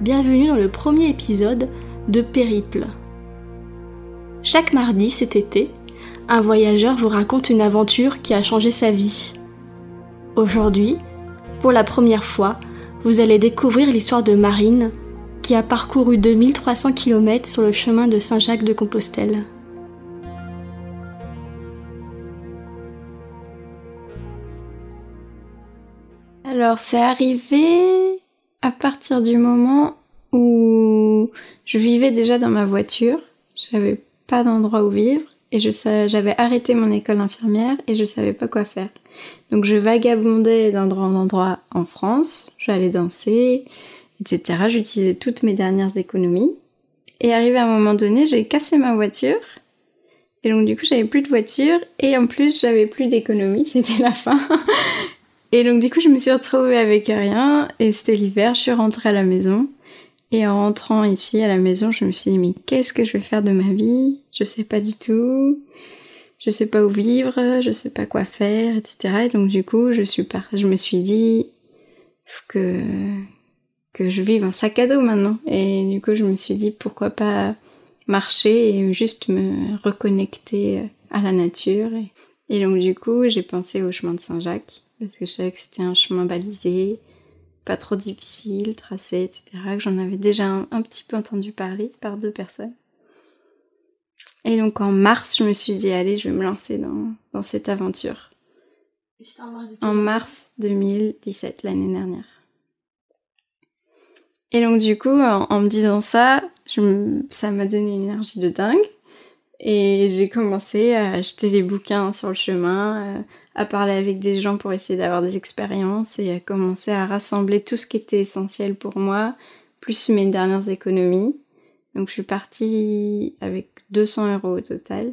bienvenue dans le premier épisode de Périple. Chaque mardi cet été, un voyageur vous raconte une aventure qui a changé sa vie. Aujourd'hui, pour la première fois, vous allez découvrir l'histoire de Marine, qui a parcouru 2300 km sur le chemin de Saint-Jacques de Compostelle. Alors c'est arrivé à partir du moment où je vivais déjà dans ma voiture, j'avais pas d'endroit où vivre et j'avais arrêté mon école d'infirmière et je savais pas quoi faire. Donc je vagabondais d'endroit en endroit en France, j'allais danser, etc. J'utilisais toutes mes dernières économies. Et arrivé à un moment donné, j'ai cassé ma voiture. Et donc du coup, j'avais plus de voiture et en plus, j'avais plus d'économie, c'était la fin. Et donc du coup, je me suis retrouvée avec rien et c'était l'hiver, je suis rentrée à la maison. Et en rentrant ici à la maison, je me suis dit mais qu'est-ce que je vais faire de ma vie? Je sais pas du tout. Je sais pas où vivre, je sais pas quoi faire, etc. Et donc du coup, je me suis dit que que je vive un sac à dos maintenant. Et du coup, je me suis dit pourquoi pas marcher et juste me reconnecter à la nature. Et, donc, du coup, j'ai pensé au chemin de Saint-Jacques parce que je savais que c'était un chemin balisé, pas trop difficile, tracé, etc. Que j'en avais déjà un, petit peu entendu parler par deux personnes. Et donc en mars, je me suis dit, allez, je vais me lancer dans, dans cette aventure. En mars, en mars 2017, l'année dernière. Et donc du coup, en, me disant ça, ça m'a donné une énergie de dingue. Et j'ai commencé à acheter les bouquins sur le chemin, euh, à parler avec des gens pour essayer d'avoir des expériences et à commencer à rassembler tout ce qui était essentiel pour moi, plus mes dernières économies. Donc je suis partie avec 200 euros au total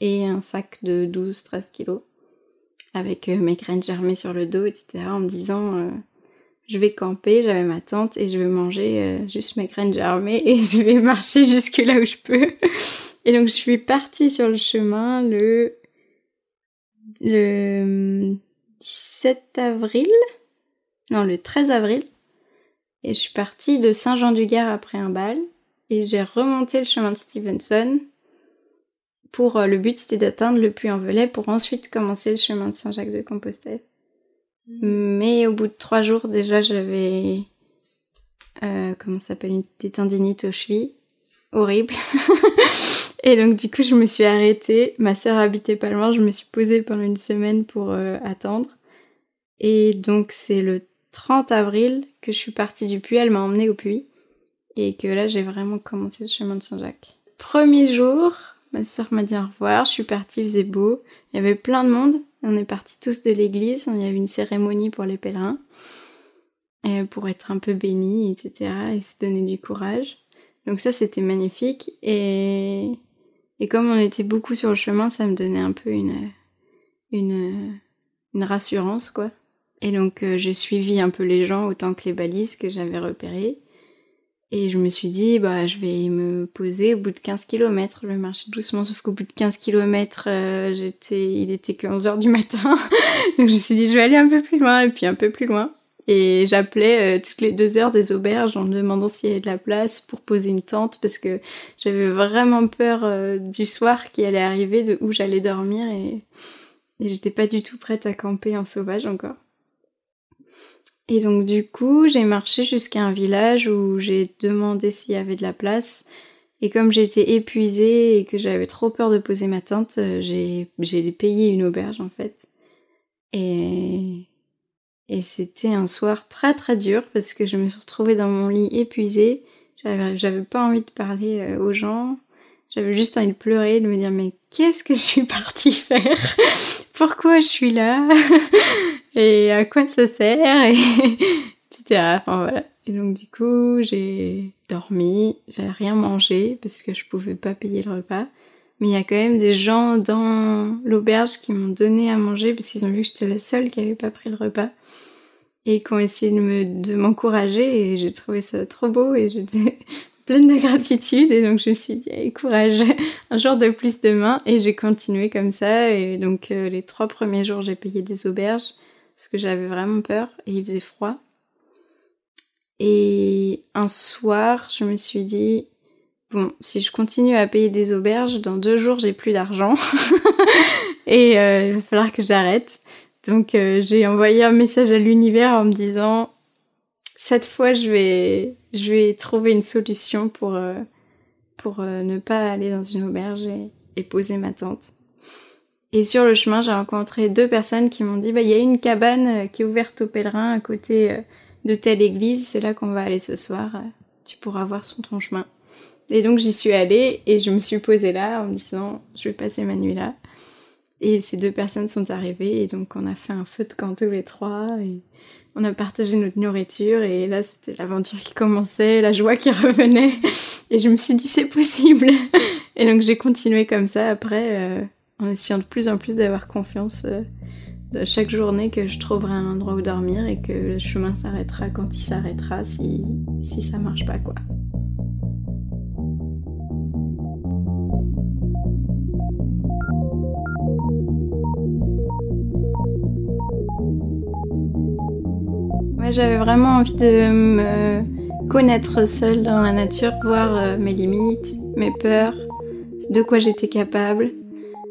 et un sac de 12-13 kilos avec euh, mes graines germées sur le dos, etc. en me disant euh, je vais camper, j'avais ma tente et je vais manger euh, juste mes graines germées et je vais marcher jusque là où je peux. Et donc je suis partie sur le chemin le le 17 avril, non le 13 avril, et je suis partie de Saint-Jean-du-Gard après un bal et j'ai remonté le chemin de Stevenson pour euh, le but c'était d'atteindre le Puy-en-Velay pour ensuite commencer le chemin de Saint-Jacques de Compostelle. Mais au bout de trois jours, déjà, j'avais. Euh, comment s'appelle? Des tendinites aux chevilles. Horrible. et donc, du coup, je me suis arrêtée. Ma sœur habitait pas loin. Je me suis posée pendant une semaine pour euh, attendre. Et donc, c'est le 30 avril que je suis partie du puits. Elle m'a emmenée au puits. Et que là, j'ai vraiment commencé le chemin de Saint-Jacques. Premier jour, ma sœur m'a dit au revoir. Je suis partie, il faisait beau. Il y avait plein de monde. On est partis tous de l'église, il y avait une cérémonie pour les pèlerins, pour être un peu bénis, etc., et se donner du courage. Donc ça, c'était magnifique. Et, et comme on était beaucoup sur le chemin, ça me donnait un peu une, une, une rassurance, quoi. Et donc euh, j'ai suivi un peu les gens autant que les balises que j'avais repérées. Et je me suis dit, bah, je vais me poser au bout de 15 km. Je vais marcher doucement, sauf qu'au bout de 15 km, euh, j'étais, il était que 11 heures du matin. Donc je me suis dit, je vais aller un peu plus loin, et puis un peu plus loin. Et j'appelais euh, toutes les deux heures des auberges en me demandant s'il y avait de la place pour poser une tente, parce que j'avais vraiment peur euh, du soir qui allait arriver, de où j'allais dormir, et, et j'étais pas du tout prête à camper en sauvage encore. Et donc du coup, j'ai marché jusqu'à un village où j'ai demandé s'il y avait de la place. Et comme j'étais épuisée et que j'avais trop peur de poser ma tente, euh, j'ai, j'ai payé une auberge en fait. Et, et c'était un soir très très dur parce que je me suis retrouvée dans mon lit épuisée. J'avais, pas envie de parler euh, aux gens. J'avais juste envie de pleurer, de me dire mais qu'est-ce que je suis partie faire? Pourquoi je suis là? Et à quoi ça sert, et etc. Enfin voilà. Et donc du coup, j'ai dormi, j'ai rien mangé parce que je pouvais pas payer le repas. Mais il y a quand même des gens dans l'auberge qui m'ont donné à manger parce qu'ils ont vu que j'étais la seule qui avait pas pris le repas et qui ont essayé de me de m'encourager et j'ai trouvé ça trop beau et j'étais pleine de gratitude et donc je me suis dit allez, courage un jour de plus demain et j'ai continué comme ça et donc euh, les trois premiers jours j'ai payé des auberges parce que j'avais vraiment peur et il faisait froid. Et un soir, je me suis dit, bon, si je continue à payer des auberges, dans deux jours, j'ai plus d'argent. et euh, il va falloir que j'arrête. Donc euh, j'ai envoyé un message à l'univers en me disant, cette fois, je vais, je vais trouver une solution pour, euh, pour ne pas aller dans une auberge et, et poser ma tente. Et sur le chemin, j'ai rencontré deux personnes qui m'ont dit, bah, il y a une cabane qui est ouverte aux pèlerins à côté de telle église, c'est là qu'on va aller ce soir, tu pourras voir sur ton chemin. Et donc j'y suis allée et je me suis posée là en me disant je vais passer ma nuit là. Et ces deux personnes sont arrivées et donc on a fait un feu de camp tous les trois et on a partagé notre nourriture et là c'était l'aventure qui commençait, la joie qui revenait et je me suis dit c'est possible. Et donc j'ai continué comme ça après euh, en essayant de plus en plus d'avoir confiance euh, de chaque journée que je trouverai un endroit où dormir et que le chemin s'arrêtera quand il s'arrêtera si, si ça marche pas quoi. J'avais vraiment envie de me connaître seule dans la nature, voir euh, mes limites, mes peurs, de quoi j'étais capable.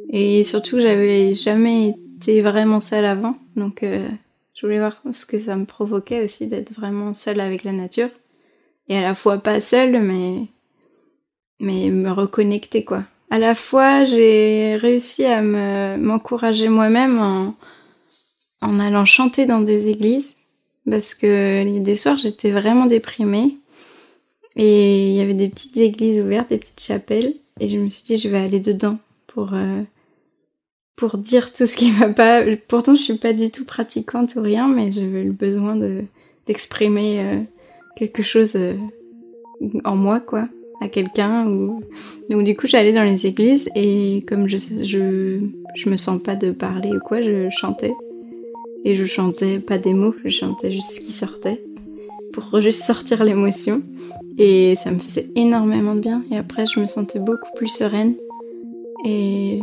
Et surtout, j'avais jamais été vraiment seule avant, donc euh, je voulais voir ce que ça me provoquait aussi d'être vraiment seule avec la nature. Et à la fois pas seule, mais mais me reconnecter quoi. À la fois, j'ai réussi à me m'encourager moi-même en allant chanter dans des églises parce que des soirs j'étais vraiment déprimée et il y avait des petites églises ouvertes, des petites chapelles et je me suis dit je vais aller dedans pour euh, pour dire tout ce qui va pas. Pourtant je suis pas du tout pratiquante ou rien, mais j'avais le besoin de d'exprimer euh, quelque chose euh, en moi quoi à quelqu'un donc du coup j'allais dans les églises et comme je je je me sens pas de parler ou quoi je chantais et je chantais pas des mots, je chantais juste ce qui sortait pour juste sortir l'émotion. Et ça me faisait énormément de bien. Et après, je me sentais beaucoup plus sereine et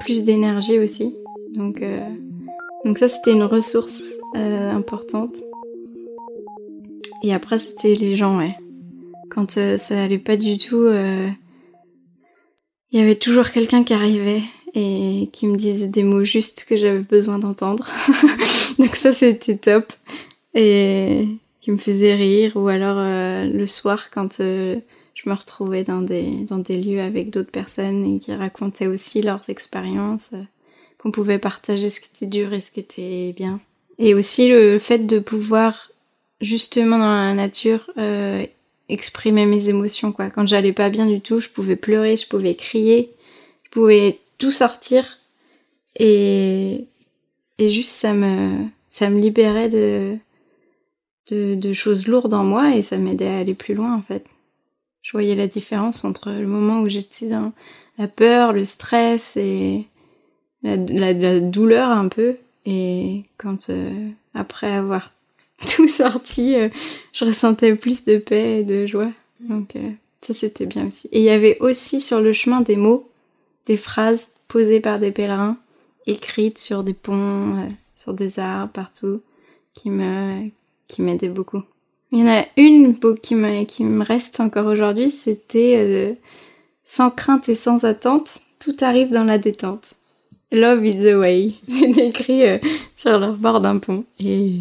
plus d'énergie aussi. Donc, euh, donc ça, c'était une ressource euh, importante. Et après, c'était les gens, ouais. Quand euh, ça allait pas du tout, il y avait toujours quelqu'un qui arrivait et qui me disait des mots justes que j'avais besoin d'entendre. Donc ça c'était top et qui me faisait rire ou alors euh, le soir quand euh, je me retrouvais dans des dans des lieux avec d'autres personnes et qui racontaient aussi leurs expériences euh, qu'on pouvait partager ce qui était dur et ce qui était bien. Et aussi le fait de pouvoir justement dans la nature exprimer mes émotions quoi. Quand j'allais pas bien du tout, je pouvais pleurer, je pouvais crier, je pouvais tout sortir et et juste ça me ça me libérait de de, choses lourdes en moi et ça m'aidait à aller plus loin en fait. Je voyais la différence entre le moment où j'étais dans la peur, le stress et la, la, douleur un peu et quand euh, après avoir tout sorti, euh, je ressentais plus de paix et de joie. Donc euh, ça c'était bien aussi. Et il y avait aussi sur le chemin des mots des phrases posées par des pèlerins, écrites sur des ponts, euh, sur des arbres, partout, qui me, qui m'aidaient beaucoup. Il y en a une qui me, qui me reste encore aujourd'hui, c'était euh, sans crainte et sans attente, tout arrive dans la détente. Love is the way. C'est écrit euh, sur leur bord d'un pont. Et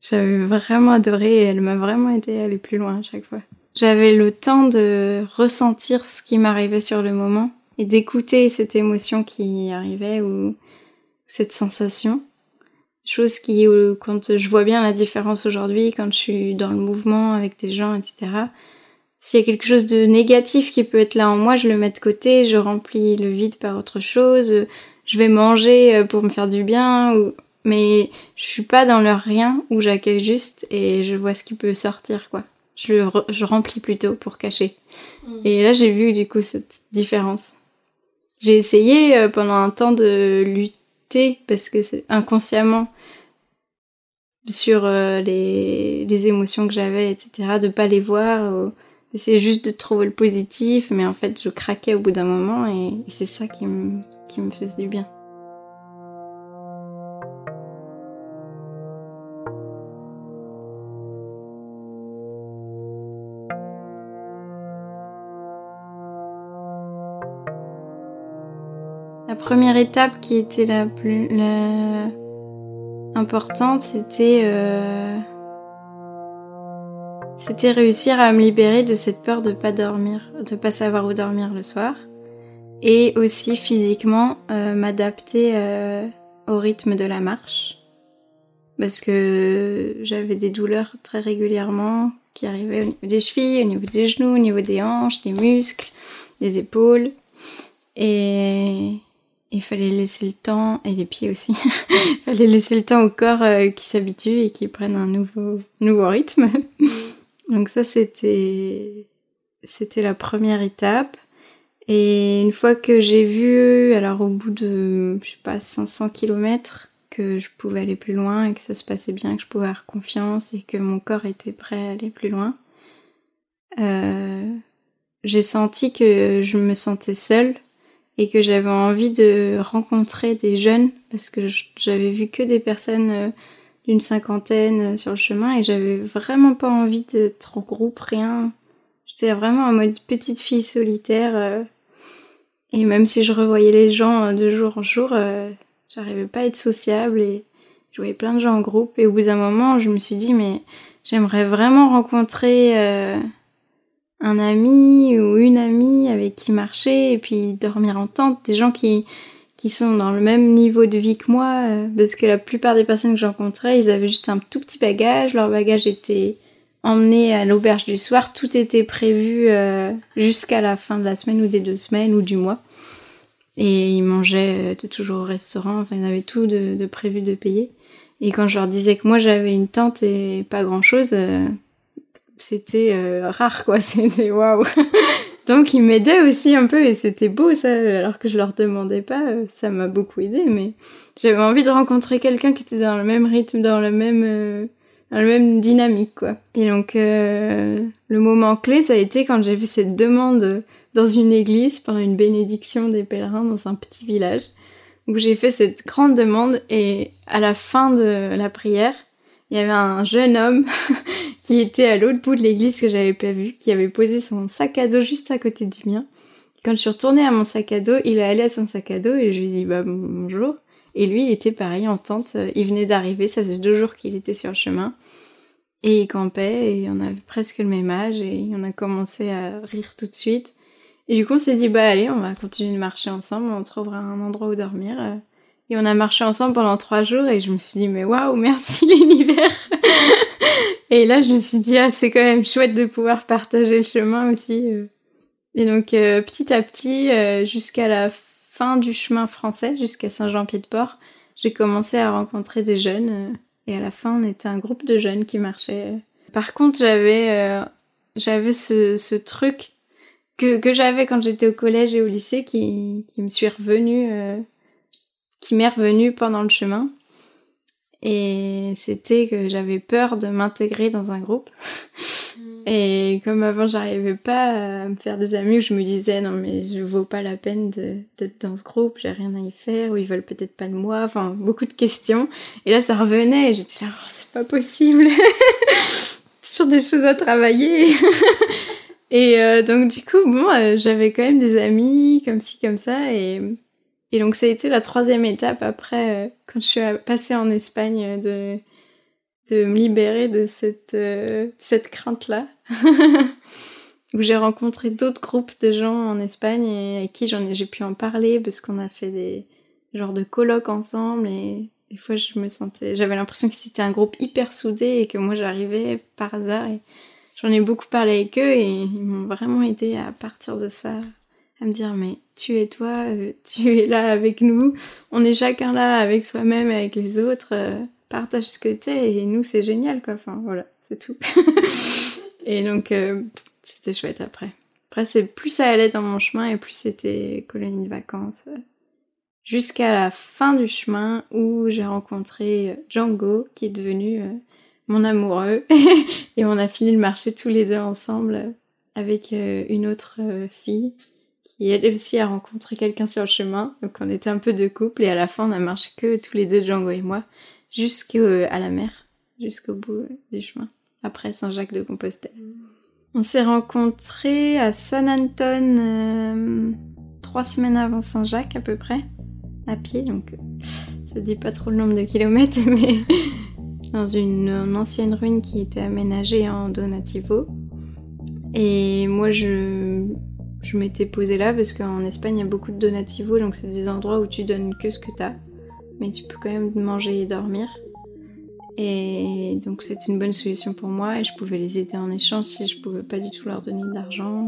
j'avais vraiment adoré elle m'a vraiment aidé à aller plus loin à chaque fois. J'avais le temps de ressentir ce qui m'arrivait sur le moment et d'écouter cette émotion qui arrivait ou cette sensation. Chose qui, quand je vois bien la différence aujourd'hui, quand je suis dans le mouvement avec des gens, etc. S'il y a quelque chose de négatif qui peut être là en moi, je le mets de côté, je remplis le vide par autre chose, je vais manger euh, pour me faire du bien, ou... mais je suis pas dans le rien où j'accueille juste et je vois ce qui peut sortir, quoi. Je le je remplis plutôt pour cacher. Mm. Et là, j'ai vu du coup cette différence. J'ai essayé euh, pendant un temps de lutter parce que c'est inconsciemment sur euh, les, les émotions que j'avais, etc., de pas les voir, d'essayer juste de trouver le positif, mais en fait je craquais au bout d'un moment et, et c'est ça qui me, qui me faisait du bien. Première étape qui était la plus importante, c'était c'était réussir à me libérer de cette peur de pas dormir, de pas savoir où dormir le soir, et aussi physiquement m'adapter au rythme de la marche, parce que j'avais des douleurs très régulièrement qui arrivaient au niveau des chevilles, au niveau des genoux, au niveau des hanches, des muscles, des épaules. Et il fallait laisser le temps, et les pieds aussi, il fallait laisser le temps au corps euh, qui s'habitue et qui prenne un nouveau, rythme. Donc ça, c'était, c'était la première étape. Et une fois que j'ai vu, alors au bout de, je sais pas, 500 km, que je pouvais aller plus loin et que ça se passait bien, que je pouvais avoir confiance et que mon corps était prêt à aller plus loin, euh, j'ai senti que je me sentais seule et que j'avais envie de rencontrer des jeunes parce que j'avais vu que des personnes euh, d'une cinquantaine euh, sur le chemin et j'avais vraiment pas envie d'être en groupe, rien. J'étais vraiment en mode petite fille solitaire et même si je revoyais les gens de jour en jour, J'arrivais pas à être sociable et je voyais plein de gens en groupe. Et au bout d'un moment, je me suis dit, mais j'aimerais vraiment rencontrer euh, un ami ou une amie avec qui marcher et puis dormir en tente. Des gens qui, qui sont dans le même niveau de vie que moi. Euh, parce que la plupart des personnes que j'encontrais, ils avaient juste un tout petit bagage. Leur bagage était emmené à l'auberge du soir. Tout était prévu euh, jusqu'à la fin de la semaine ou des deux semaines ou du mois. Et ils mangeaient euh, toujours au restaurant, enfin ils avaient tout de, prévu de payer. Et quand je leur disais que moi j'avais une tente et pas grand chose, c'était euh, rare quoi, c'était waouh. Donc ils m'aidaient aussi un peu et c'était beau ça, alors que je leur demandais pas, ça m'a beaucoup aidé, mais j'avais envie de rencontrer quelqu'un qui était dans le même rythme, dans le même, dans le même dynamique quoi. Et donc le moment clé ça a été quand j'ai vu cette demande dans une église pendant une bénédiction des pèlerins dans un petit village où j'ai fait cette grande demande et à la fin de la prière, il y avait un jeune homme qui était à l'autre bout de l'église que j'avais pas vu, qui avait posé son sac à dos juste à côté du mien. Quand je suis retournée à mon sac à dos, il est allé à son sac à dos et je lui ai dit bah bonjour. Et lui, il était pareil en tente, il venait d'arriver, ça faisait deux jours qu'il était sur le chemin. Et il campait et on avait presque le même âge et on a commencé à rire tout de suite. Et du coup, on s'est dit, bah allez, on va continuer de marcher ensemble, on trouvera un endroit où dormir. Euh. Et on a marché ensemble pendant trois jours et je me suis dit, mais waouh, merci l'univers. et là, je me suis dit, ah, c'est quand même chouette de pouvoir partager le chemin aussi. Euh. Et donc, euh, petit à petit, jusqu'à la fin du chemin français, jusqu'à Saint-Jean-Pied-de-Port, j'ai commencé à rencontrer des jeunes. et à la fin, on était un groupe de jeunes qui marchaient. Par contre, j'avais, j'avais ce, ce truc que, que j'avais quand j'étais au collège et au lycée qui, qui me suis revenu, euh, qui m'est revenu pendant le chemin. Et c'était que j'avais peur de m'intégrer dans un groupe. Mm. Et comme avant j'arrivais pas à me faire des amis, où je me disais non mais je vaux pas la peine d'être dans ce groupe, j'ai rien à y faire, ou ils veulent peut-être pas de moi, enfin beaucoup de questions. Et là ça revenait et j'étais là oh, c'est pas possible, sur des choses à travailler. Et euh, donc du coup, bon, euh, j'avais quand même des amis comme ci, comme ça. Et, et donc ça a été la troisième étape après, euh, quand je suis passée en Espagne, de, de me libérer de cette, cette crainte-là. où j'ai rencontré d'autres groupes de gens en Espagne et avec qui j'en ai, j'ai pu en parler parce qu'on a fait des genres de colloques ensemble et des fois je me sentais, j'avais l'impression que c'était un groupe hyper soudé et que moi j'arrivais par hasard et j'en ai beaucoup parlé avec eux et ils m'ont vraiment aidé à partir de ça, à me dire mais tu es toi, euh, tu es là avec nous, on est chacun là avec soi-même, avec les autres, euh, partage ce que t'es et nous c'est génial quoi, enfin voilà, c'est tout. et donc euh, c'était chouette après. Après c'est plus ça allait dans mon chemin et plus c'était colonie de vacances. Jusqu'à la fin du chemin où j'ai rencontré Django qui est devenu mon amoureux. et on a fini de marcher tous les deux ensemble avec une autre fille qui elle aussi a rencontré quelqu'un sur le chemin. Donc on était un peu de couple et à la fin on a marché que tous les deux, Django et moi, jusqu'à la mer, jusqu'au bout du chemin, après Saint-Jacques-de-Compostelle. On s'est rencontrés à San Anton euh, trois semaines avant Saint-Jacques à peu près. à pied, donc ça dit pas trop le nombre de kilomètres, mais dans une, ancienne ruine qui était aménagée en donativo. Et moi, je, je m'étais posée là parce qu'en Espagne, il y a beaucoup de donativos, donc c'est des endroits où tu donnes que ce que t'as, mais tu peux quand même manger et dormir. Et donc c'était une bonne solution pour moi et je pouvais les aider en échange si je pouvais pas du tout leur donner d'argent.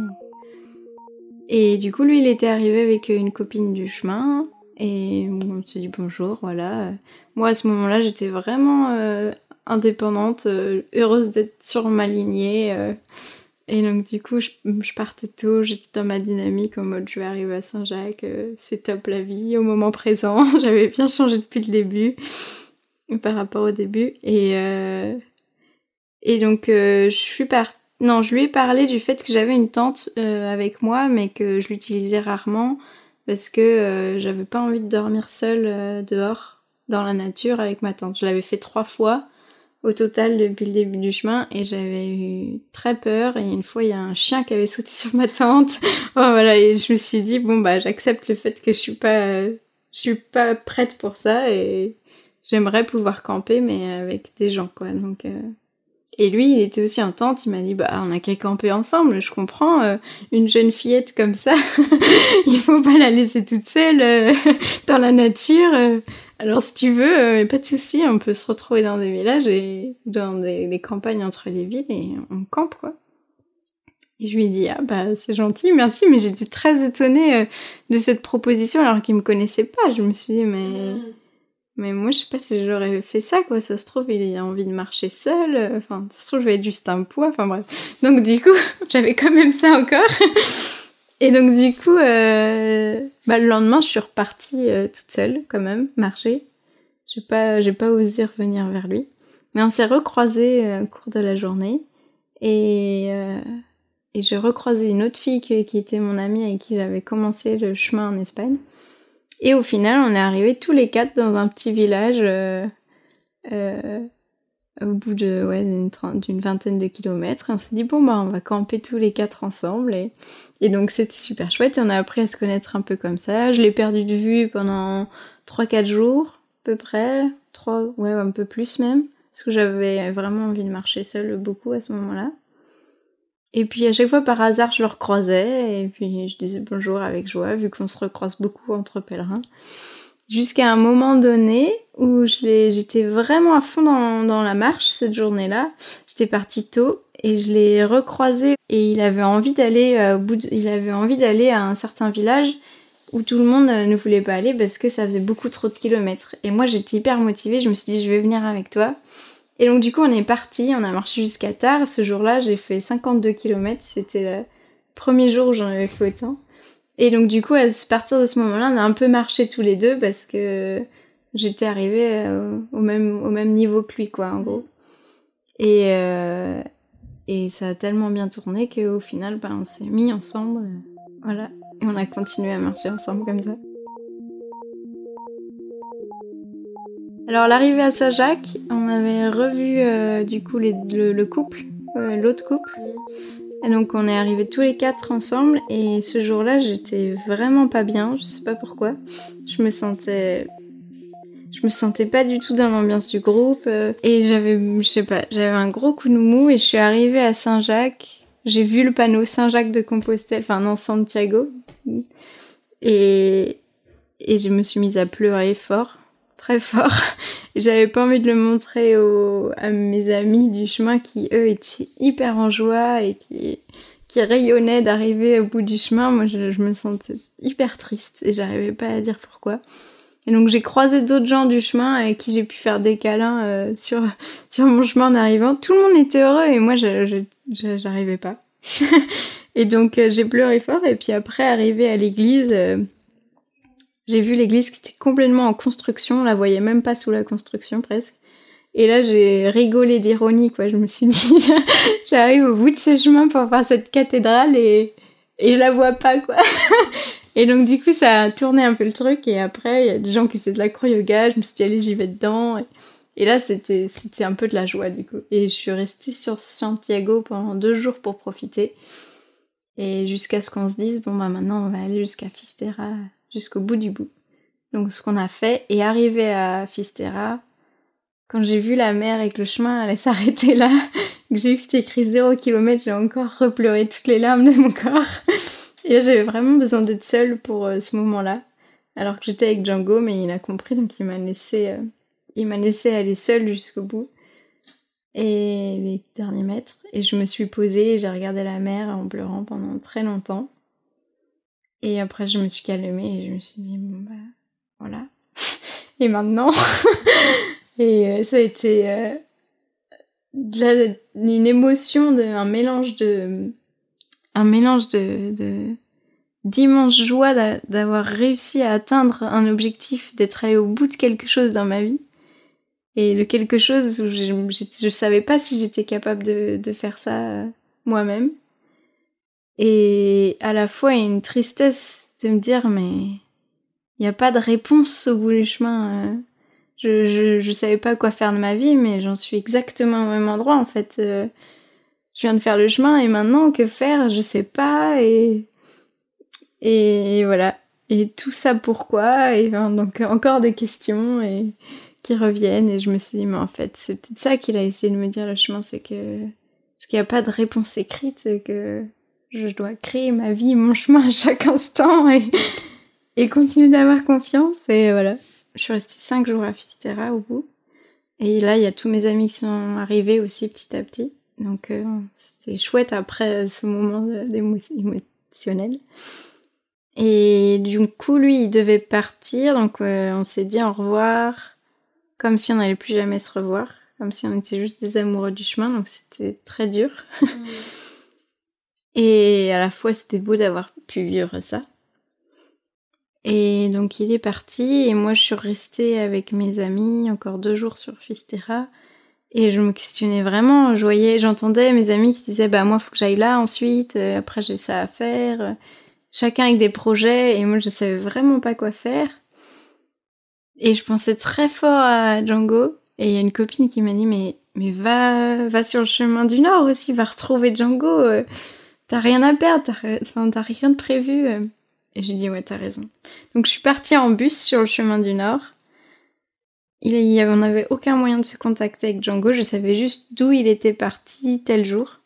Et du coup, lui, il était arrivé avec une copine du chemin et on s'est dit bonjour, voilà. Moi, à ce moment-là, j'étais vraiment euh, indépendante, euh, heureuse d'être sur ma lignée. Euh. Et donc, du coup, je, partais tôt, j'étais dans ma dynamique en mode je vais arriver à Saint-Jacques, c'est top la vie au moment présent. J'avais bien changé depuis le début par rapport au début. Et, et donc, je suis partie non, je lui ai parlé du fait que j'avais une tente euh, avec moi, mais que je l'utilisais rarement parce que euh, j'avais pas envie de dormir seule euh, dehors dans la nature avec ma tante. Je l'avais fait trois fois au total depuis le début du chemin et j'avais eu très peur. Et une fois il y a un chien qui avait sauté sur ma tente. voilà et je me suis dit bon bah j'accepte le fait que je suis pas je suis pas prête pour ça et j'aimerais pouvoir camper mais avec des gens quoi. Donc et lui, il était aussi en tente, il m'a dit, bah, on a qu'à camper ensemble, je comprends, euh, une jeune fillette comme ça, il faut pas la laisser toute seule euh, dans la nature. Euh. Alors si tu veux, pas de souci, on peut se retrouver dans des villages et dans des, campagnes entre les villes et on campe, quoi. Et je lui ai dit, ah bah c'est gentil, merci, mais j'étais très étonnée de cette proposition alors qu'il me connaissait pas. Je me suis dit, mais... Mm. Mais moi, je sais pas si j'aurais fait ça, quoi. Ça se trouve, il a envie de marcher seul. Euh, enfin, ça se trouve, je vais être juste un poids. Enfin, bref. Donc, du coup, j'avais quand même ça encore. Et donc, du coup, euh, bah, le lendemain, je suis repartie euh, toute seule, quand même, marcher. J'ai pas, j'ai pas osé revenir vers lui. Mais on s'est recroisés au cours de la journée. Et, et j'ai recroisé une autre fille qui était mon amie avec qui j'avais commencé le chemin en Espagne. Et au final, on est arrivés tous les quatre dans un petit village euh, euh, au bout de d'une vingtaine de kilomètres. On s'est dit, bon, bah, on va camper tous les quatre ensemble. Et, et donc, c'était super chouette. Et on a appris à se connaître un peu comme ça. Je l'ai perdu de vue pendant 3-4 jours, à peu près. 3, ouais, un peu plus même. Parce que j'avais vraiment envie de marcher seule beaucoup à ce moment-là. Et puis à chaque fois par hasard je le recroisais et puis je disais bonjour avec joie vu qu'on se recroise beaucoup entre pèlerins. Jusqu'à un moment donné où j'étais vraiment à fond dans, la marche cette journée-là. J'étais partie tôt et je l'ai recroisé et il avait envie d'aller euh, il avait envie d'aller à un certain village où tout le monde euh, ne voulait pas aller parce que ça faisait beaucoup trop de kilomètres. Et moi j'étais hyper motivée, je me suis dit je vais venir avec toi. Et donc du coup on est parti, on a marché jusqu'à tard. Ce jour-là j'ai fait 52 km, c'était le premier jour où j'en avais fait autant. Et donc du coup à partir de ce moment-là on a un peu marché tous les deux parce que j'étais arrivée euh, au, même, au même niveau que lui quoi en gros. Et, euh, et ça a tellement bien tourné qu'au final ben, on s'est mis ensemble. voilà. Et on a continué à marcher ensemble comme ça. Alors l'arrivée à Saint-Jacques, on avait revu euh, du coup le, couple, euh, l'autre couple. Et donc on est arrivés tous les quatre ensemble et ce jour-là j'étais vraiment pas bien, je sais pas pourquoi. Je me sentais je me sentais pas du tout dans l'ambiance du groupe euh, et j'avais je sais pas, j'avais un gros coup de mou et je suis arrivée à Saint-Jacques. J'ai vu le panneau Saint-Jacques de Compostelle, enfin non Santiago. Et et je me suis mise à pleurer fort très fort. J'avais pas envie de le montrer à mes amis du chemin qui, eux, étaient hyper en joie et qui, rayonnaient d'arriver au bout du chemin. Moi, je, me sentais hyper triste et j'arrivais pas à dire pourquoi. Et donc, j'ai croisé d'autres gens du chemin avec qui j'ai pu faire des câlins euh, sur, sur mon chemin en arrivant. Tout le monde était heureux et moi, j'arrivais pas. et donc, euh, j'ai pleuré fort et puis après, arrivé à l'église... Euh, j'ai vu l'église qui était complètement en construction, on la voyait même pas sous la construction presque. Et là, j'ai rigolé d'ironie, quoi. Je me suis dit, j'arrive au bout de ce chemin pour voir cette cathédrale et, et je la vois pas, quoi. et donc, du coup, ça a tourné un peu le truc. Et après, il y a des gens qui faisaient de l'acro-yoga. Je me suis dit, allez, j'y vais dedans. Et, là, c'était, c'était un peu de la joie, du coup. Et je suis restée sur Santiago pendant deux jours pour profiter. Et jusqu'à ce qu'on se dise, bon, bah, maintenant, on va aller jusqu'à Fistera jusqu'au bout du bout. Donc ce qu'on a fait et arrivé à Fistera, quand j'ai vu la mer et que le chemin allait s'arrêter là, que j'ai vu que c'était écrit 0 km, j'ai encore repleuré toutes les larmes de mon corps. Et j'avais vraiment besoin d'être seule pour euh, ce moment-là. Alors que j'étais avec Django, mais il a compris, donc il m'a laissé, euh, il m'a laissé aller seule jusqu'au bout. Et les derniers mètres. Et je me suis posée et j'ai regardé la mer en pleurant pendant très longtemps. Et après, je me suis calmée et je me suis dit, bon, bah, voilà. et maintenant Et euh, ça a été euh, une émotion, un mélange de. Un mélange de, d'immense joie d'avoir réussi à atteindre un objectif, d'être allé au bout de quelque chose dans ma vie. Et le quelque chose où je, je, savais pas si j'étais capable de, de, faire ça euh, moi-même. Et à la fois une tristesse de me dire mais il n'y a pas de réponse au bout du chemin. Euh. Je, je, savais pas quoi faire de ma vie, mais j'en suis exactement au même endroit en fait. Euh. Je viens de faire le chemin et maintenant que faire, je sais pas et et voilà. Et tout ça pourquoi? Et donc encore des questions et qui reviennent et je me suis dit mais en fait c'est peut-être ça qu'il a essayé de me dire le chemin c'est que parce qu'il n'y a pas de réponse écrite que je dois créer ma vie mon chemin à chaque instant et, et continuer d'avoir confiance. Et voilà. Je suis restée cinq jours à Fistera au bout. Et là il y a tous mes amis qui sont arrivés aussi petit à petit. Donc euh, c'était chouette après ce moment émotionnel. Et du coup lui il devait partir. Donc euh, on s'est dit au revoir comme si on n'allait plus jamais se revoir, comme si on était juste des amoureux du chemin, donc c'était très dur. Mm. et à la fois, c'était beau d'avoir pu vivre ça. Et donc il est parti et moi je suis restée avec mes amis encore deux jours sur Fistera et je me questionnais vraiment. Je voyais, j'entendais mes amis qui disaient bah moi faut que j'aille là ensuite, euh, après j'ai ça à faire. Chacun avec des projets et moi je savais vraiment pas quoi faire. Et je pensais très fort à Django. Et il y a une copine qui m'a dit, mais, mais va, va sur le chemin du Nord aussi, va retrouver Django. T'as rien à perdre, t'as, rien de prévu. Euh. Et j'ai dit, ouais, t'as raison. Donc je suis partie en bus sur le chemin du Nord. Il y avait, aucun moyen de se contacter avec Django. Je savais juste d'où il était parti tel jour.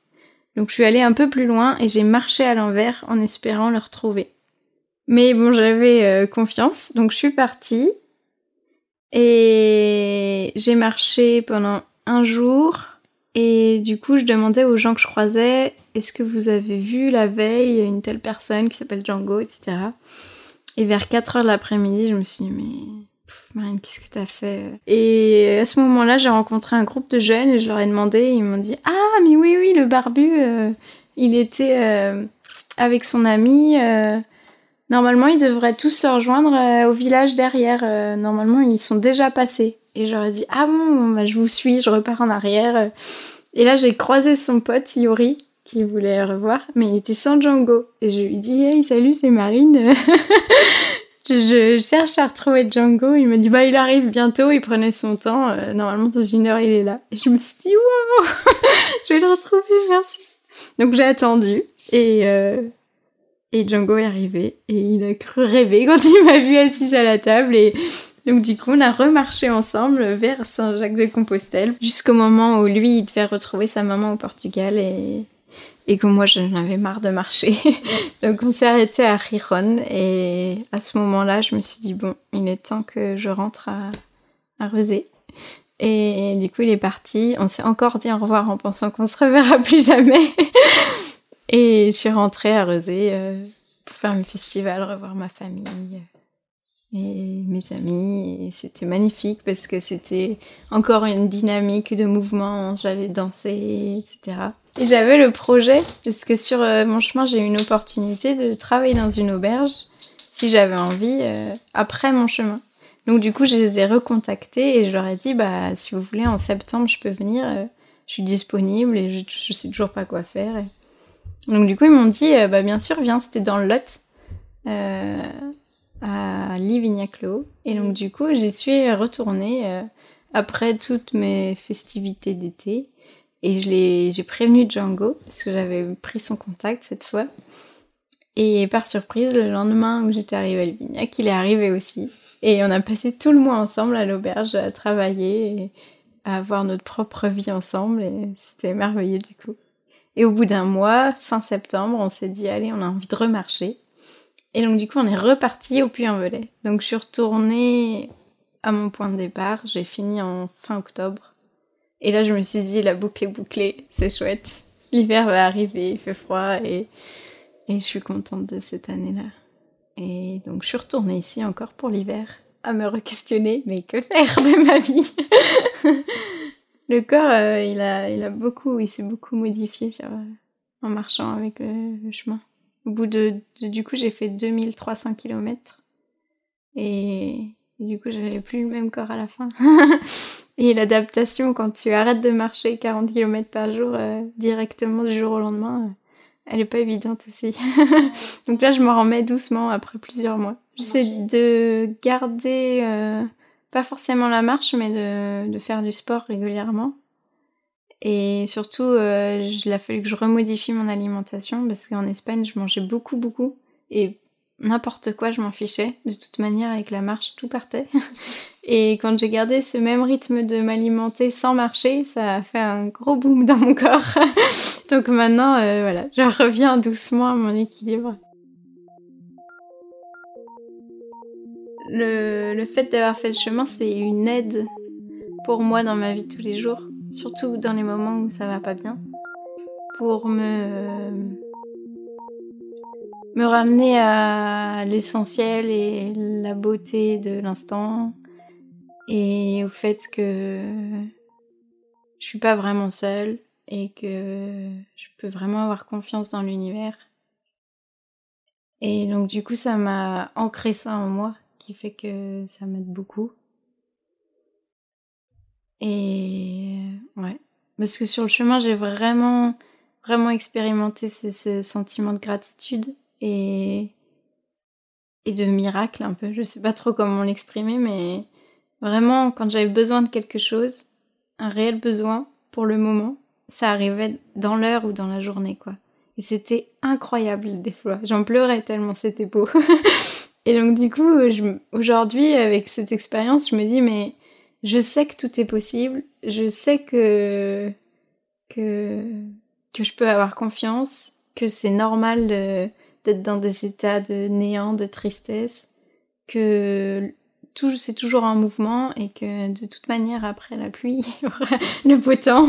Donc je suis allée un peu plus loin et j'ai marché à l'envers en espérant le retrouver. Mais bon, j'avais euh, confiance, donc je suis partie. Et j'ai marché pendant un jour. Et du coup, je demandais aux gens que je croisais, est-ce que vous avez vu la veille une telle personne qui s'appelle Django, etc. Et vers 4 heures de l'après-midi, je me suis dit, mais Marine, qu'est-ce que t'as fait? Et à ce moment-là, j'ai rencontré un groupe de jeunes et je leur ai demandé, ils m'ont dit, ah, mais oui, oui, le barbu, euh, il était euh, avec son ami. Euh, Normalement, ils devraient tous se rejoindre au village derrière. Normalement, ils sont déjà passés. Et j'aurais dit ah bon, bah, je vous suis, je repars en arrière. Et là, j'ai croisé son pote Yori qui voulait revoir, mais il était sans Django. Et je lui dis hey salut, c'est Marine. je, cherche à retrouver Django. Il me dit bah il arrive bientôt. Il prenait son temps. Euh, normalement dans une heure il est là. Et je me suis dit wow, je vais le retrouver, merci. Donc j'ai attendu et et Django est arrivé et il a cru rêver quand il m'a vu assise à la table et donc du coup on a remarché ensemble vers Saint-Jacques-de-Compostelle jusqu'au moment où lui il devait retrouver sa maman au Portugal et, et que moi j'en avais marre de marcher. donc on s'est arrêté à Riron et à ce moment-là je me suis dit bon il est temps que je rentre à, à. Et du coup, il est parti. On s'est encore dit au revoir en pensant qu'on se reverra plus jamais. Et je suis rentrée à Rezé euh, pour faire mes festivals, revoir ma famille euh, et mes amis. Et c'était magnifique parce que c'était encore une dynamique de mouvement. J'allais danser, etc. Et j'avais le projet, parce que sur euh, mon chemin, j'ai eu une opportunité de travailler dans une auberge, si j'avais envie, après mon chemin. Donc du coup, je les ai recontactés et je leur ai dit, bah si vous voulez, en septembre, je peux venir, je suis disponible et je, je sais toujours pas quoi faire. Donc du coup, ils m'ont dit, euh, bah bien sûr, viens, c'était dans le Lot, euh, à Livignac-le-Haut. Et donc du coup, j'y suis retournée euh, après toutes mes festivités d'été. Et j'ai prévenu Django, parce que j'avais pris son contact cette fois. Et par surprise, le lendemain où j'étais arrivée à Livignac, il est arrivé aussi. Et on a passé tout le mois ensemble à l'auberge à travailler et à avoir notre propre vie ensemble et c'était merveilleux du coup. Et au bout d'un mois, fin septembre, on s'est dit allez, on a envie de remarcher. Et donc du coup, on est reparti au Puy-en-Velay. Donc je suis retournée à mon point de départ, j'ai fini en fin octobre. Et là, je me suis dit la boucle est bouclée, c'est chouette. L'hiver va arriver, il fait froid et et je suis contente de cette année-là. Et donc je suis retournée ici encore pour l'hiver à me re-questionner, mais que faire de ma vie? Le corps, euh, il, a, il a beaucoup, il s'est beaucoup modifié en marchant avec le, chemin. Au bout de, du coup, j'ai fait 2300 km et, du coup, j'avais plus le même corps à la fin. et l'adaptation, quand tu arrêtes de marcher 40 km par jour euh, directement du jour au lendemain, euh, elle est pas évidente aussi. Donc là, je me remets doucement après plusieurs mois. J'essaie de garder, euh, pas forcément la marche, mais de, de, faire du sport régulièrement. Et surtout, euh, il a fallu que je remodifie mon alimentation parce qu'en Espagne, je mangeais beaucoup, beaucoup. Et n'importe quoi, je m'en fichais. De toute manière, avec la marche, tout partait. Et quand j'ai gardé ce même rythme de m'alimenter sans marcher, ça a fait un gros boom dans mon corps. Donc maintenant, euh, voilà, je reviens doucement à mon équilibre. Le, le fait d'avoir fait le chemin, c'est une aide pour moi dans ma vie de tous les jours, surtout dans les moments où ça va pas bien, pour me me ramener à l'essentiel et la beauté de l'instant et au fait que je suis pas vraiment seule et que je peux vraiment avoir confiance dans l'univers. Et donc du coup ça m'a ancré ça en moi qui fait que ça m'aide beaucoup. Et ouais, parce que sur le chemin j'ai vraiment vraiment expérimenté ce, ce sentiment de gratitude et, et de miracle un peu. Je sais pas trop comment l'exprimer, mais vraiment, quand j'avais besoin de quelque chose, un réel besoin pour le moment, ça arrivait dans l'heure ou dans la journée, quoi. Et c'était incroyable des fois. J'en pleurais tellement c'était beau. et donc du coup, aujourd'hui, avec cette expérience, je me dis, mais je sais que tout est possible. Je sais que que je peux avoir confiance, que c'est normal d'être dans des états de néant, de tristesse, que tout, c'est toujours un mouvement et que de toute manière après la pluie, il y aura le beau temps.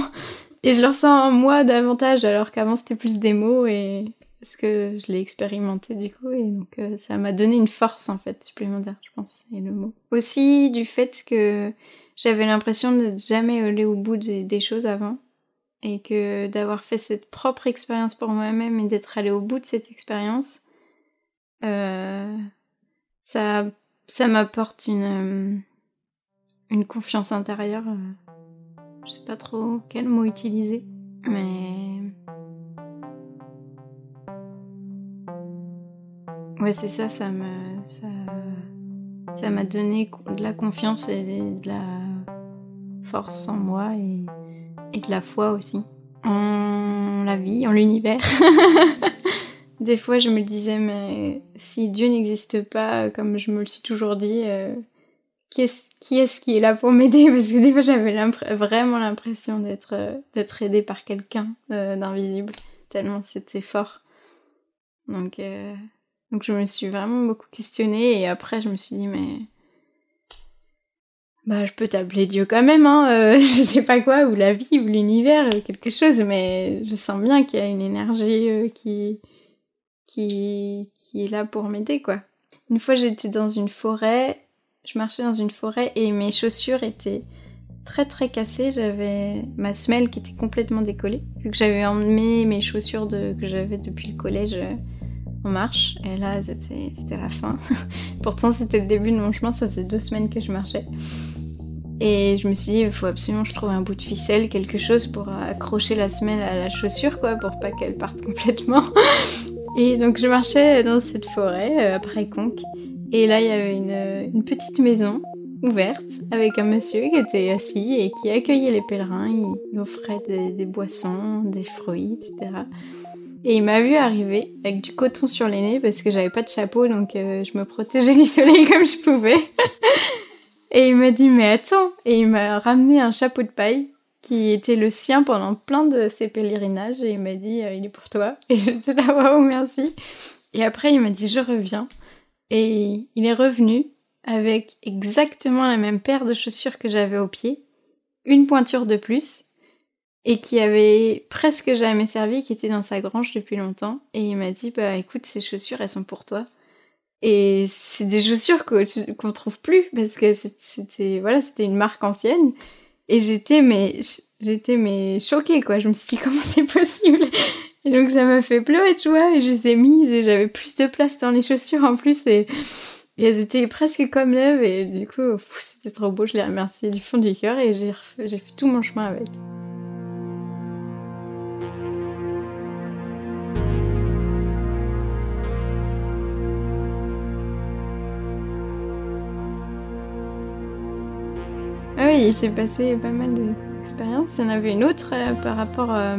Et je le ressens en moi davantage alors qu'avant c'était plus des mots et parce que je l'ai expérimenté du coup et donc euh, ça m'a donné une force en fait supplémentaire je pense et le mot. Aussi du fait que j'avais l'impression d'être jamais allé au bout des, choses avant et que d'avoir fait cette propre expérience pour moi-même et d'être allé au bout de cette expérience, euh, ça, ça m'apporte une, une confiance intérieure. Euh, je sais pas trop quel mot utiliser, mais ouais, c'est ça, ça me, ça, ça m'a donné de la confiance et de la force en moi et et de la foi aussi. En la vie, en l'univers. Des fois, je me disais, mais si Dieu n'existe pas, comme je me le suis toujours dit, euh, qui est-ce qui, est là pour m'aider? Parce que des fois, j'avais vraiment l'impression d'être euh, d'être aidée par quelqu'un euh, d'invisible, tellement c'était fort. Donc, donc, je me suis vraiment beaucoup questionnée, et après, je me suis dit, mais bah, je peux t'appeler Dieu quand même, hein, euh, je sais pas quoi, ou la vie, ou l'univers, quelque chose, mais je sens bien qu'il y a une énergie euh, qui, qui, qui est là pour m'aider, quoi. Une fois, j'étais dans une forêt, je marchais dans une forêt et mes chaussures étaient très très cassées. J'avais ma semelle qui était complètement décollée, vu que j'avais emmené mes chaussures que j'avais depuis le collège euh, en marche. Et là, c'était la fin. Pourtant, c'était le début de mon chemin, ça faisait deux semaines que je marchais. Et je me suis dit, il faut absolument que je trouve un bout de ficelle, quelque chose pour accrocher la semelle à la chaussure, quoi, pour pas qu'elle parte complètement. Et donc je marchais dans cette forêt, euh, après Conques, et là il y avait une, petite maison ouverte avec un monsieur qui était assis et qui accueillait les pèlerins. Il offrait des, des boissons, des fruits, etc. Et il m'a vu arriver avec du coton sur les nez parce que j'avais pas de chapeau donc euh, je me protégeais du soleil comme je pouvais. Et il m'a dit mais attends et il m'a ramené un chapeau de paille qui était le sien pendant plein de ses pèlerinages et il m'a dit euh, il est pour toi et j'étais là waouh merci. Et après il m'a dit je reviens et il est revenu avec exactement la même paire de chaussures que j'avais au pied, une pointure de plus et qui avait presque jamais servi, qui était dans sa grange depuis longtemps. Et il m'a dit, bah écoute, ces chaussures, elles sont pour toi. Et c'est des chaussures qu'on trouve plus parce que c'était voilà, c'était une marque ancienne. Et j'étais mais j'étais mais choquée quoi. Je me suis dit comment c'est possible? Et donc ça m'a fait pleurer de joie et je les ai mises et j'avais plus de place dans les chaussures en plus et, elles étaient presque comme neuves et du coup c'était trop beau. Je les remercie du fond du cœur et j'ai fait tout mon chemin avec. Il s'est passé pas mal d'expériences. Il y en avait une autre euh, par rapport euh,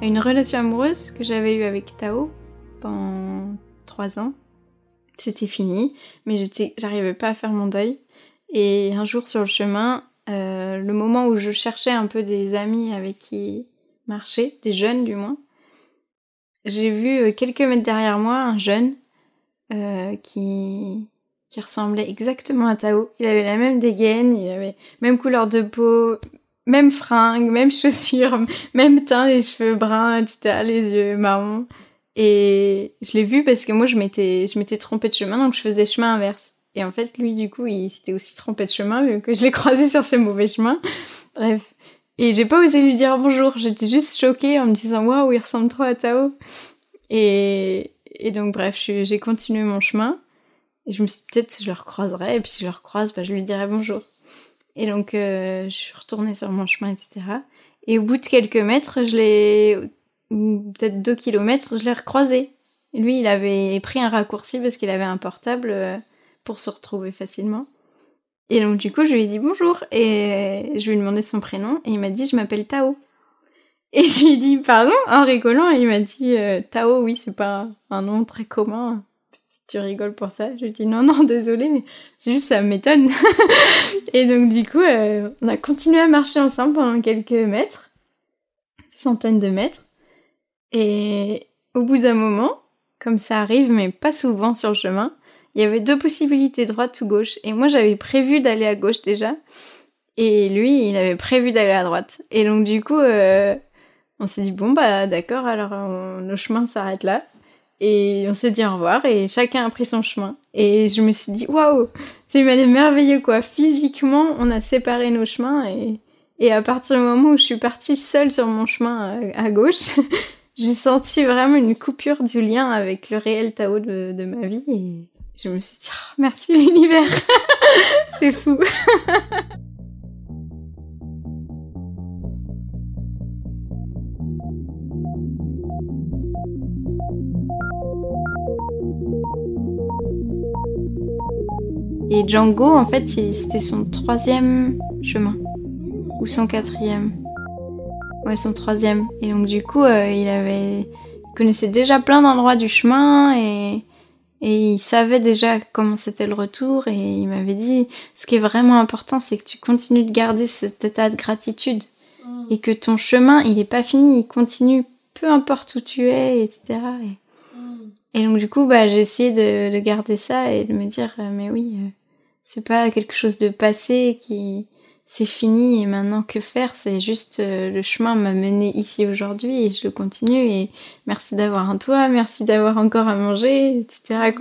à une relation amoureuse que j'avais eue avec Tao pendant trois ans. C'était fini, mais j'arrivais pas à faire mon deuil. Et un jour sur le chemin, euh, le moment où je cherchais un peu des amis avec qui marcher, des jeunes du moins, j'ai vu quelques mètres derrière moi un jeune qui qui ressemblait exactement à Tao. Il avait la même dégaine, il avait même couleur de peau, même fringue, même chaussures, même teint, les cheveux bruns, etc., les yeux marrons. Et je l'ai vu parce que moi je m'étais je m'étais trompée de chemin donc je faisais chemin inverse. Et en fait lui du coup il s'était aussi trompé de chemin vu que je l'ai croisé sur ce mauvais chemin. Bref. Et j'ai pas osé lui dire bonjour, j'étais juste choquée en me disant waouh, il ressemble trop à Tao. Et, et donc bref, j'ai continué mon chemin. Et je me suis dit, peut-être je le recroiserai, et puis si je le recroise, bah, je lui dirai bonjour. Et donc, euh, je suis retournée sur mon chemin, etc. Et au bout de quelques mètres, je l'ai, peut-être deux kilomètres, je l'ai recroisé. lui, il avait pris un raccourci parce qu'il avait un portable euh, pour se retrouver facilement. Et donc, du coup, je lui ai dit bonjour, et je lui ai demandé son prénom, et il m'a dit, je m'appelle Tao. Et je lui ai dit pardon en rigolant, et il m'a dit, euh, Tao, oui, c'est pas un nom très commun tu rigoles pour ça Je lui dis non, non, désolé, mais c'est juste ça m'étonne. et donc du coup, euh, on a continué à marcher ensemble pendant quelques mètres, centaines de mètres. Et au bout d'un moment, comme ça arrive, mais pas souvent sur le chemin, il y avait deux possibilités, droite ou gauche. Et moi, j'avais prévu d'aller à gauche déjà. Et lui, il avait prévu d'aller à droite. Et donc du coup, euh, on s'est dit, bon, bah d'accord, alors nos chemins s'arrêtent là. Et on s'est dit au revoir et chacun a pris son chemin. Et je me suis dit, waouh, c'est merveilleux quoi. Physiquement, on a séparé nos chemins et, et à partir du moment où je suis partie seule sur mon chemin à, gauche, j'ai senti vraiment une coupure du lien avec le réel Tao de, de ma vie et je me suis dit, oh, merci l'univers. c'est fou. Et Django, en fait, c'était son troisième chemin. Ou son quatrième. Ouais, son troisième. Et donc, du coup, euh, il avait. connaissait déjà plein d'endroits du chemin et. Et il savait déjà comment c'était le retour et il m'avait dit ce qui est vraiment important c'est que tu continues de garder cet état de gratitude mm. et que ton chemin il est pas fini, il continue peu importe où tu es, etc. Et. Et donc du coup bah j'ai essayé de, de, garder ça et de me dire euh, mais oui euh, c'est pas quelque chose de passé qui c'est fini et maintenant que faire? C'est juste euh, le chemin m'a mené ici aujourd'hui et je le continue et merci d'avoir un toit, merci d'avoir encore à manger, etc.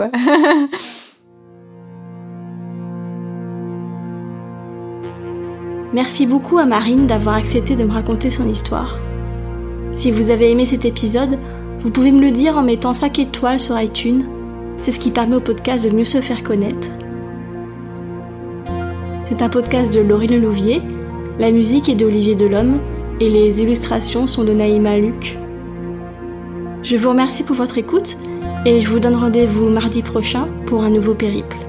Merci beaucoup à Marine d'avoir accepté de me raconter son histoire. Si vous avez aimé cet épisode, vous pouvez me le dire en mettant 5 étoiles sur iTunes. C'est ce qui permet au podcast de mieux se faire connaître c'est un podcast de Laurie Lelouvier, la musique est d'Olivier Delhomme et les illustrations sont de Naïma Luc. Je vous remercie pour votre écoute et je vous donne rendez-vous mardi prochain pour un nouveau périple.